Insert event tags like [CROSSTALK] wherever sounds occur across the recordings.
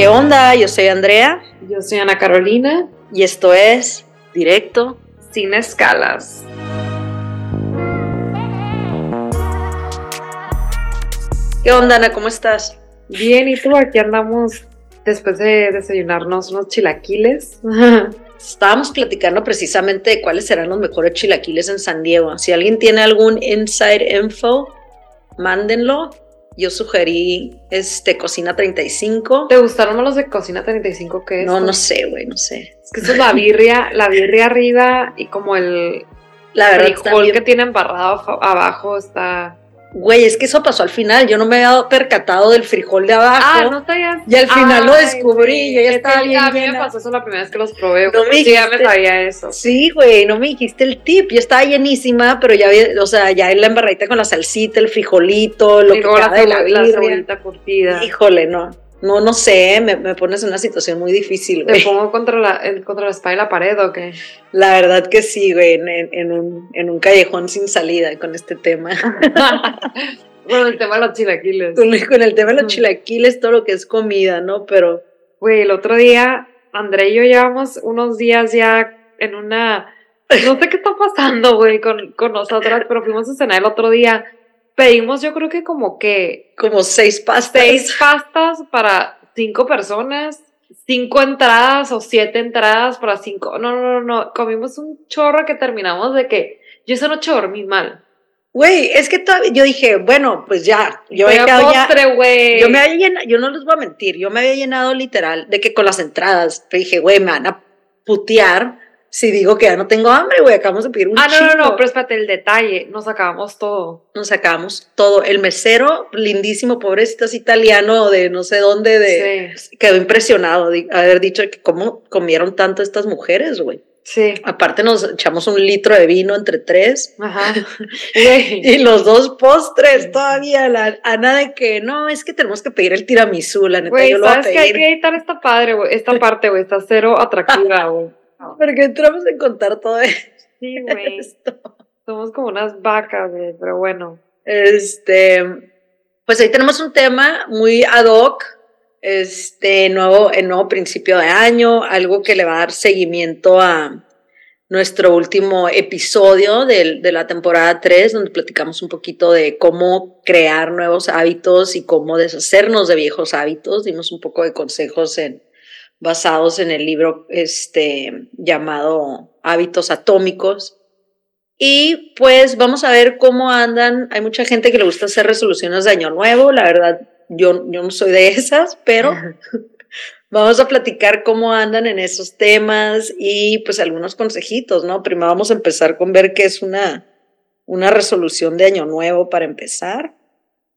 ¿Qué onda? Yo soy Andrea Yo soy Ana Carolina, y esto es Directo. sin escalas. ¿Qué onda, Ana? ¿Cómo estás? Bien, ¿y tú? Aquí andamos después de desayunarnos unos chilaquiles. [LAUGHS] Estábamos platicando precisamente de cuáles serán los mejores chilaquiles en San Diego. Si alguien tiene algún inside info, mándenlo. Yo sugerí este Cocina 35. ¿Te gustaron más los de Cocina 35 que es? No, no sé, güey, no sé. Es que eso es la birria, la birria arriba y como el La verdad, frijol que tiene embarrado abajo está... Güey, es que eso pasó al final. Yo no me había percatado del frijol de abajo. Ah, no sabías. Y al final lo descubrí, yo ya es estaba bien A mí me llena. pasó eso la primera vez que los probé. No me sí, ya me dijiste. sabía eso. Sí, güey, no me dijiste el tip. Yo estaba llenísima, pero ya había, o sea, ya en la embarradita con la salsita, el frijolito, lo y que la, de la la cebollita curtida. Híjole, no. No, no sé, me, me pones en una situación muy difícil, ¿Te güey. pongo contra la, contra la espalda y la pared o qué? La verdad que sí, güey, en, en- un, en un callejón sin salida con este tema. [LAUGHS] bueno, el tema de los chilaquiles. con, con el tema de los chilaquiles, todo lo que es comida, ¿no? Pero, Güey, el otro día, André y yo llevamos unos días ya en una. No sé qué está pasando, güey, con, con nosotras, pero fuimos a cenar el otro día. Pedimos, yo creo que como que como seis pastas. seis pastas para cinco personas, cinco entradas o siete entradas para cinco. No, no, no, no. Comimos un chorro que terminamos de que yo esa noche dormí mal. Güey, es que todavía- yo dije, bueno, pues ya, yo Pero he quedado ya- postre, güey. Yo me había llenado, yo no les voy a mentir, yo me había llenado literal de que con las entradas, dije, güey, me van a putear si digo que ya no tengo hambre, güey, acabamos de pedir un Ah, no, no, no, pero espérate, el detalle, nos acabamos todo. Nos sacamos todo. El mesero, lindísimo, pobrecito, es italiano de no sé dónde, de, Sí, quedó impresionado de haber dicho que cómo comieron tanto estas mujeres, güey. sí. Aparte nos echamos un litro de vino entre tres. Ajá. [LAUGHS] Y los dos postres todavía, la Ana de que no, es que tenemos que pedir el tiramisú, la neta, yo lo voy a ¿sabes que hay pedir. que editar esta padre, güey? Esta [LAUGHS] parte, güey, está cero atractiva, [LAUGHS] güey. Porque entramos en contar todo [LAUGHS] Sí, güey. esto. Somos como unas vacas, güey, pero bueno. Este, pues ahí tenemos un tema muy ad hoc, este nuevo, el nuevo principio de año, algo que le va a dar seguimiento a nuestro último episodio del- de, la temporada 3, donde platicamos un poquito de cómo crear nuevos hábitos y cómo deshacernos de viejos hábitos. Dimos un poco de consejos en, basados en el libro este, llamado Hábitos Atómicos. Y pues vamos a ver cómo andan. Hay mucha gente que le gusta hacer resoluciones de año nuevo. La verdad, yo, yo no soy de esas, pero [LAUGHS] vamos a platicar cómo andan en esos temas y pues algunos consejitos, ¿no? Primero vamos a empezar con ver qué es una, una resolución de año nuevo para empezar.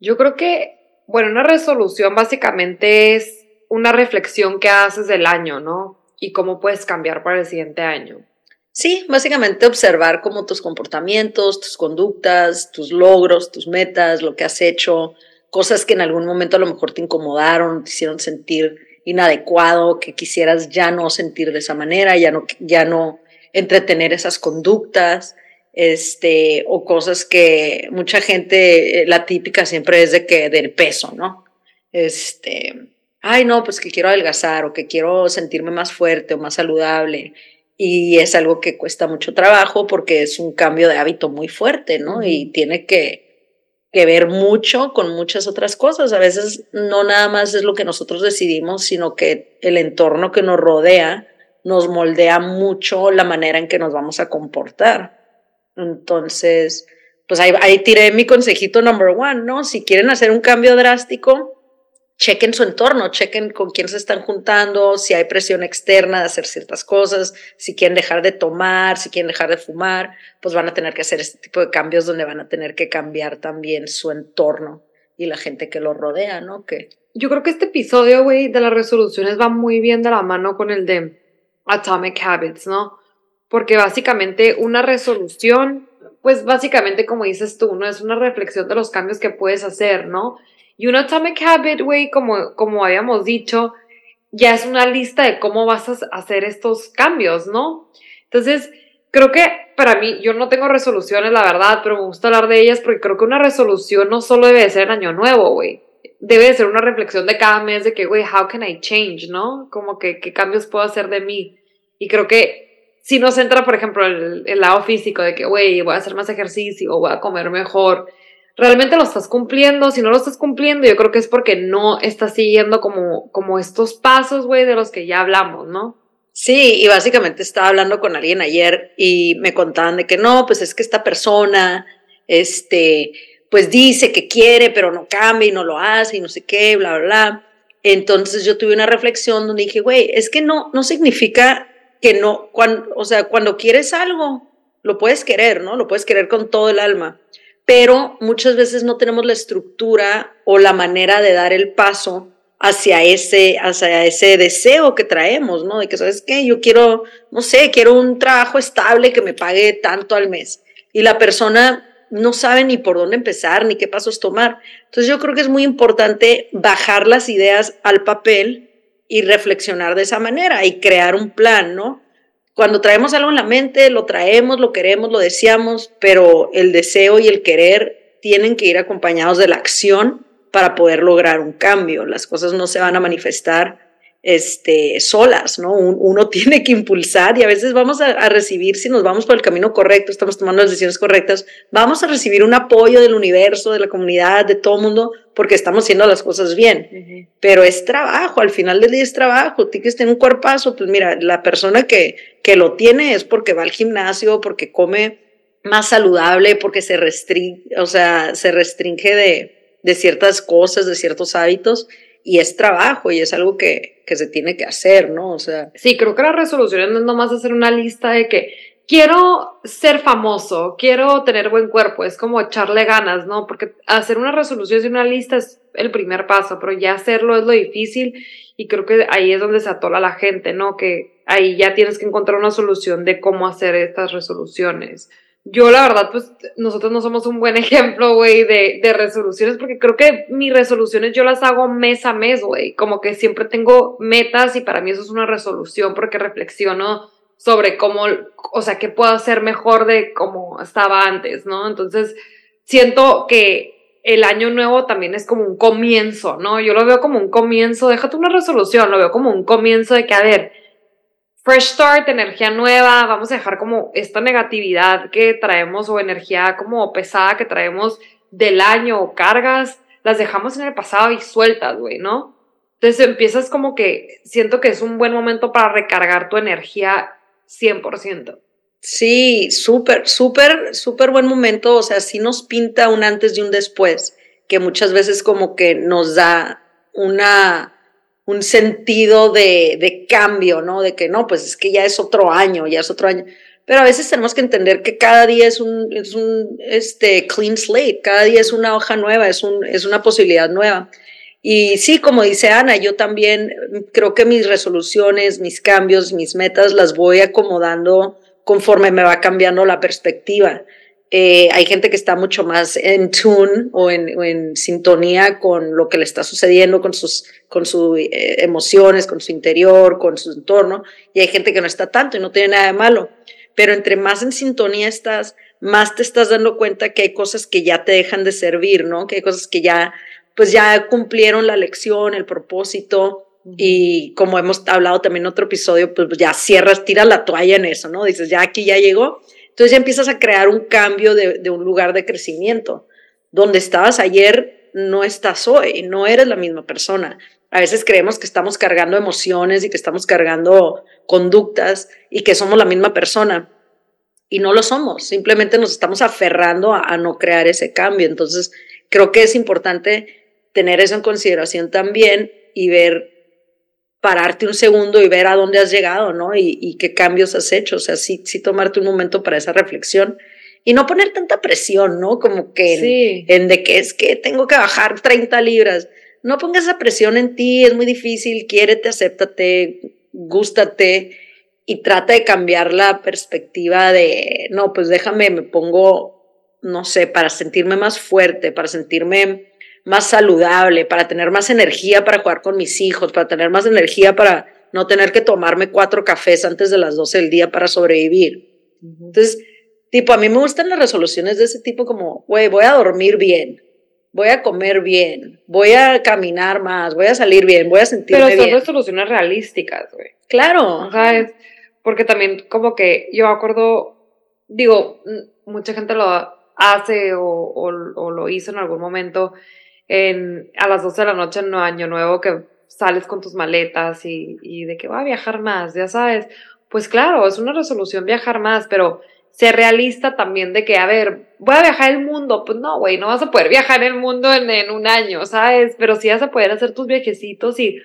Yo creo que, bueno, una resolución básicamente es una reflexión que haces del año, ¿no? Y cómo puedes cambiar para el siguiente año. Sí, básicamente observar cómo tus comportamientos, tus conductas, tus logros, tus metas, lo que has hecho, cosas que en algún momento a lo mejor te incomodaron, te hicieron sentir inadecuado, que quisieras ya no sentir de esa manera, ya no, ya no entretener esas conductas, este, o cosas que mucha gente, eh, la típica siempre es de que del peso, ¿no? Este, ay, no, pues que quiero adelgazar o que quiero sentirme más fuerte o más saludable y es algo que cuesta mucho trabajo porque es un cambio de hábito muy fuerte, ¿no? Y tiene que, que ver mucho con muchas otras cosas. A veces no nada más es lo que nosotros decidimos, sino que el entorno que nos rodea nos moldea mucho la manera en que nos vamos a comportar. Entonces, pues ahí, ahí tiré mi consejito number one, ¿no? Si quieren hacer un cambio drástico, chequen su entorno, chequen con quién se están juntando, si hay presión externa de hacer ciertas cosas, si quieren dejar de tomar, si quieren dejar de fumar, pues van a tener que hacer este tipo de cambios donde van a tener que cambiar también su entorno y la gente que lo rodea, ¿no? Que Yo creo que este episodio, güey, de las resoluciones va muy bien de la mano con el de Atomic Habits, ¿no? Porque básicamente una resolución, pues básicamente como dices tú, ¿no? Es una reflexión de los cambios que puedes hacer, ¿no? Y un Atomic Habit, güey, como, como habíamos dicho, ya es una lista de cómo vas a hacer estos cambios, ¿no? Entonces, creo que para mí, yo no tengo resoluciones, la verdad, pero me gusta hablar de ellas porque creo que una resolución no solo debe de ser en año nuevo, güey. debe ser una reflexión de cada mes de que, güey, how can I change, ¿no? Como que, ¿qué cambios puedo hacer de mí? Y creo que si nos entra, por ejemplo, el, el lado físico de que, güey, voy a hacer más ejercicio, voy a comer mejor, realmente lo estás cumpliendo, si no lo estás cumpliendo, yo creo que es porque no estás siguiendo como, como estos pasos, güey, de los que ya hablamos, ¿no? Sí, y básicamente estaba hablando con alguien ayer y me contaban de que no, pues es que esta persona, este, pues dice que quiere, pero no cambia y no lo hace y no sé qué, bla, bla, bla. Entonces yo tuve una reflexión donde dije, güey, es que no, no significa que no, cuando, o sea, cuando quieres algo, lo puedes querer, ¿no? Lo puedes querer con todo el alma, pero muchas veces no tenemos la estructura o la manera de dar el paso hacia ese, hacia ese deseo que traemos, ¿no? De que, ¿sabes qué? Yo quiero, no sé, quiero un trabajo estable que me pague tanto al mes. Y la persona no sabe ni por dónde empezar, ni qué pasos tomar. Entonces yo creo que es muy importante bajar las ideas al papel y reflexionar de esa manera y crear un plan, ¿no? Cuando traemos algo en la mente, lo traemos, lo queremos, lo deseamos, pero el deseo y el querer tienen que ir acompañados de la acción para poder lograr un cambio. Las cosas no se van a manifestar este, solas, ¿no? uno [LAUGHS] tiene que impulsar y a veces vamos a, recibir, si nos vamos por el camino correcto, estamos tomando las decisiones correctas, vamos a recibir un apoyo del universo, de la comunidad, de todo el mundo, porque estamos haciendo las cosas bien. Pero es trabajo, al final del día es trabajo, tienes que tener un cuerpazo, pues mira, la persona que, que lo tiene es porque va al gimnasio, porque come más saludable, porque se restringe, o sea, se restringe de, de ciertas cosas, de ciertos hábitos, y es trabajo y es algo que, que se tiene que hacer, ¿no? O sea. Sí, creo que la resolución no es nomás hacer una lista de que quiero ser famoso, quiero tener buen cuerpo, es como echarle ganas, ¿no? Porque hacer una resolución de una lista es el primer paso, pero ya hacerlo es lo difícil y creo que ahí es donde se atola la gente, ¿no? Que ahí ya tienes que encontrar una solución de cómo hacer estas resoluciones yo la verdad, pues nosotros no somos un buen [LAUGHS] ejemplo, güey, de, de, resoluciones, porque creo que mis resoluciones yo las hago mes a mes, güey, como que siempre tengo metas y para mí eso es una resolución porque reflexiono sobre cómo, o sea, qué puedo hacer mejor de cómo estaba antes, ¿no? Entonces, siento que el año nuevo también es como un comienzo, ¿no? Yo lo veo como un comienzo, déjate una resolución, lo veo como un comienzo de que, a ver, fresh start, energía nueva, vamos a dejar como esta negatividad que traemos o energía como pesada que traemos del año o cargas, las dejamos en el pasado y sueltas, güey, ¿no? Entonces empiezas como que siento que es un buen momento para recargar tu energía 100%. Sí, súper, súper, súper buen momento. O sea, sí nos pinta un antes y un después, que muchas veces como que nos da una, un sentido de, de, cambio, ¿no? De que no, pues es que ya es otro año, ya es otro año. Pero a veces tenemos que entender que cada día es un, es un este, clean slate, cada día es una hoja nueva, es, un, es una posibilidad nueva. Y sí, como dice Ana, yo también creo que mis resoluciones, mis cambios, mis metas las voy acomodando conforme me va cambiando la perspectiva. Eh, hay gente que está mucho más en tune o en, sintonía con lo que le está sucediendo, con sus, con sus eh, emociones, con su interior, con su entorno, y hay gente que no está tanto y no tiene nada de malo. Pero entre más en sintonía estás, más te estás dando cuenta que hay cosas que ya te dejan de servir, ¿no? Que hay cosas que ya, pues ya cumplieron la lección, el propósito, y como hemos hablado también en otro episodio, pues ya cierras, tiras la toalla en eso, ¿no? Dices, ya aquí ya llegó entonces ya empiezas a crear un cambio de, un lugar de crecimiento. Donde estabas ayer, no estás hoy, no eres la misma persona. A veces creemos que estamos cargando emociones y que estamos cargando conductas y que somos la misma persona. Y no lo somos, simplemente nos estamos aferrando a, no crear ese cambio. Entonces, creo que es importante tener eso en consideración también y ver pararte un segundo y ver a dónde has llegado, ¿no? Y, qué cambios has hecho. O sea, sí, sí tomarte un momento para esa reflexión y no poner tanta presión, ¿no? Como que en, de que es que tengo que bajar 30 libras. No pongas esa presión en ti, es muy difícil, quiérete, acéptate, gústate y trata de cambiar la perspectiva de, no, pues déjame, me pongo, no sé, para sentirme más fuerte, para sentirme más saludable, para tener más energía para jugar con mis hijos, para tener más energía para no tener que tomarme cuatro cafés antes de las 12 del día para sobrevivir. Entonces, tipo, a mí me gustan las resoluciones de ese tipo como, güey, voy a dormir bien. voy a comer bien, voy a caminar más, voy a salir bien, voy a sentirme Pero son bien. resoluciones realísticas, güey. Claro. ¿Sabes? Porque también como que yo acuerdo, digo, mucha gente lo hace o, o- o lo hizo en algún momento a las 12 de la noche en Año Nuevo que sales con tus maletas y, y de que va a viajar más, ya sabes. Pues claro, es una resolución viajar más, pero ser realista también de que, a ver, voy a viajar el mundo. Pues no, güey, no vas a poder viajar el mundo en, en un año, ¿sabes? Pero sí vas a poder hacer tus viajecitos y,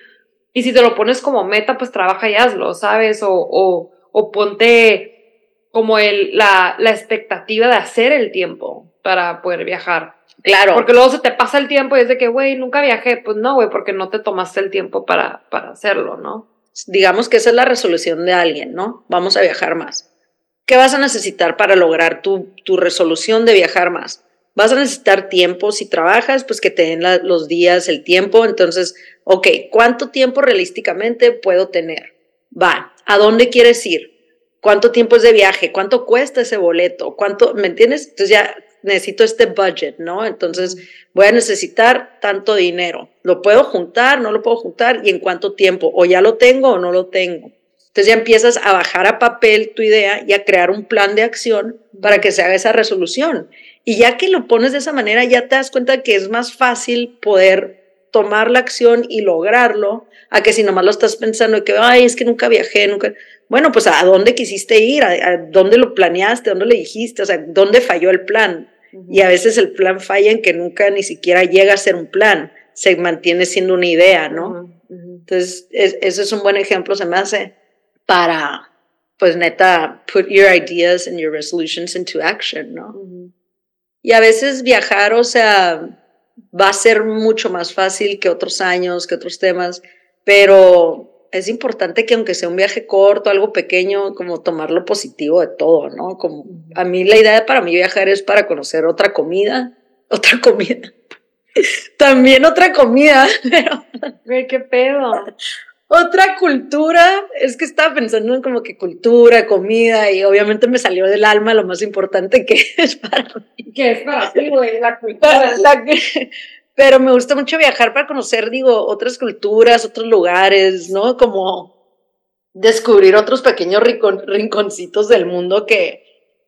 y si te lo pones como meta, pues trabaja y hazlo, ¿sabes? O, o, o ponte como el, la, la expectativa de hacer el tiempo para poder viajar. Claro. Porque luego se te pasa el tiempo y es de que, güey, nunca viajé. Pues no, güey, porque no te tomaste el tiempo para, para hacerlo, ¿no? digamos que esa es la resolución de alguien, ¿no? Vamos a viajar más. ¿Qué vas a necesitar para lograr tu, tu resolución de viajar más? Vas a necesitar tiempo. Si trabajas, pues que te den la- los días, el tiempo. Entonces, ok, ¿cuánto tiempo realísticamente puedo tener? Va, ¿a dónde quieres ir? ¿Cuánto tiempo es de viaje? ¿Cuánto cuesta ese boleto? ¿Cuánto, me entiendes? Entonces ya necesito este budget, ¿no? Entonces voy a necesitar tanto dinero. ¿Lo puedo juntar? ¿No lo puedo juntar? ¿Y en cuánto tiempo? ¿O ya lo tengo o no lo tengo? Entonces ya empiezas a bajar a papel tu idea y a crear un plan de acción para que se haga esa resolución. Y ya que lo pones de esa manera, ya te das cuenta que es más fácil poder tomar la acción y lograrlo, a que si nomás lo estás pensando de que, ay, es que nunca viajé, nunca... Bueno, pues a dónde quisiste ir, a, a dónde lo planeaste, a dónde le dijiste, o sea, dónde falló el plan. Y a veces el plan falla en que nunca ni siquiera llega a ser un plan, se mantiene siendo una idea, ¿no? Entonces, es- ese es un buen ejemplo, se me hace, para, pues neta, put your ideas and your resolutions into action, ¿no? Y a veces viajar, o sea, va a ser mucho más fácil que otros años, que otros temas, pero es importante que aunque sea un viaje corto, algo pequeño, como tomar lo positivo de todo, ¿no? Como a mí la idea para mí viajar es para conocer otra comida, [LAUGHS] otra comida. [LAUGHS] También otra comida, [LAUGHS] pero qué pedo. Otra cultura. Es que estaba pensando en como que cultura, comida, y obviamente me salió del alma lo más importante que [LAUGHS] es para mí. ¿Qué es para ti, güey? La La- cultura. la- pero me gusta mucho viajar para conocer, digo, otras culturas, otros lugares, ¿no? Como descubrir otros pequeños rincon- rinconcitos del mundo que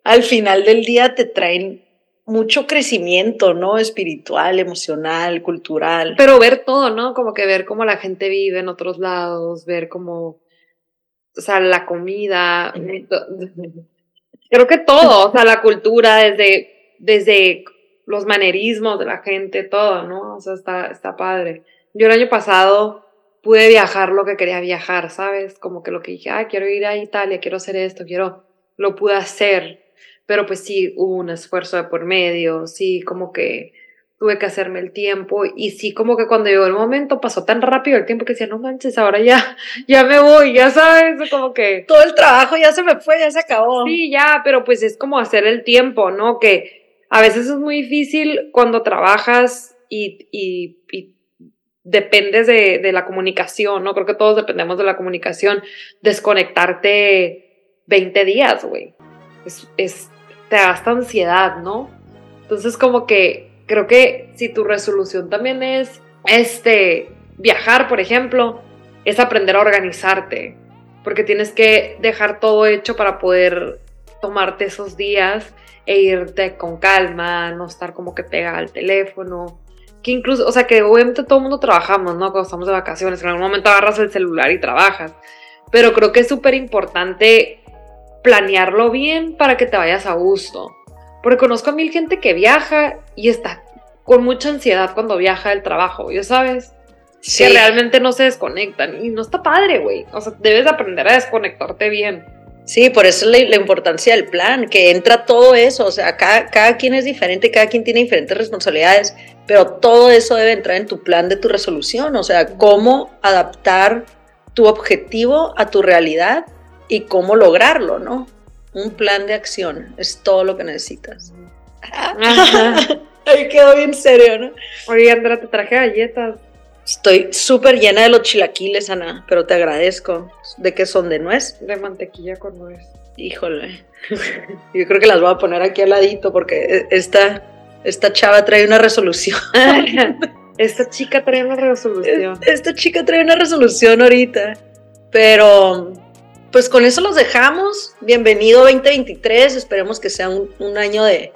al final del día te traen mucho crecimiento, ¿no? Espiritual, emocional, cultural. Pero ver todo, ¿no? Como que ver cómo la gente vive en otros lados, ver cómo, o sea, la comida, creo que todo, o sea, la cultura, desde, desde los manerismos de la gente, todo, ¿no? O sea, está, está padre. Yo el año pasado pude viajar lo que quería viajar, ¿sabes? Como que lo que dije, ah, quiero ir a Italia, quiero hacer esto, quiero, lo pude hacer, pero pues sí, hubo un esfuerzo de por medio, sí, como que tuve que hacerme el tiempo y sí, como que cuando llegó el momento pasó tan rápido el tiempo que decía, no manches, ahora ya, [LAUGHS] ya me voy, ya sabes, como que... Todo el trabajo ya se me fue, ya se acabó. Sí, ya, pero pues es como hacer el tiempo, ¿no? Que a veces es muy difícil cuando trabajas y, y, y dependes de, de la comunicación, ¿no? Creo que todos dependemos de la comunicación, desconectarte 20 días, güey. Es, es, te da hasta ansiedad, ¿no? Entonces como que creo que si tu resolución también es, este, viajar, por ejemplo, es aprender a organizarte, porque tienes que dejar todo hecho para poder tomarte esos días e irte con calma, no estar como que pega al teléfono, que incluso, o sea, que obviamente todo el mundo trabajamos, ¿no? Cuando estamos de vacaciones, en algún momento agarras el celular y trabajas, pero creo que es súper importante planearlo bien para que te vayas a gusto, porque conozco a mil gente que viaja y está con mucha ansiedad cuando viaja del trabajo, ya sabes Sí. que realmente no se desconectan y no está padre, güey. O sea, debes aprender a desconectarte bien. Sí, por eso la, la importancia del plan, que entra todo eso, o sea, cada, cada quien es diferente, cada quien tiene diferentes responsabilidades, pero todo eso debe entrar en tu plan de tu resolución, o sea, cómo adaptar tu objetivo a tu realidad y cómo lograrlo, ¿no? Un plan de acción es todo lo que necesitas. Ay, quedó bien serio, ¿no? Oye, Andrea, te traje galletas. Estoy súper llena de los chilaquiles, Ana, pero te agradezco. ¿De qué son? ¿De nuez? De mantequilla con nuez. Híjole. [LAUGHS] Yo creo que las voy a poner aquí al ladito porque e, esta esta chava trae una resolución. [LAUGHS] esta chica trae una resolución. Esta chica trae una resolución ahorita. Pero pues con eso los dejamos. Bienvenido 2023. Esperemos que sea un, un año de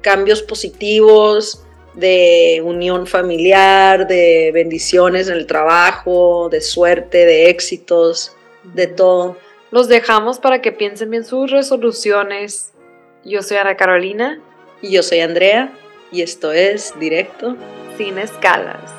cambios positivos, de unión familiar, de bendiciones en el trabajo, de suerte, de éxitos, de todo. Los dejamos para que piensen bien sus resoluciones. Yo soy Ana Carolina. Y yo soy Andrea. Y esto es Directo. Sin escalas.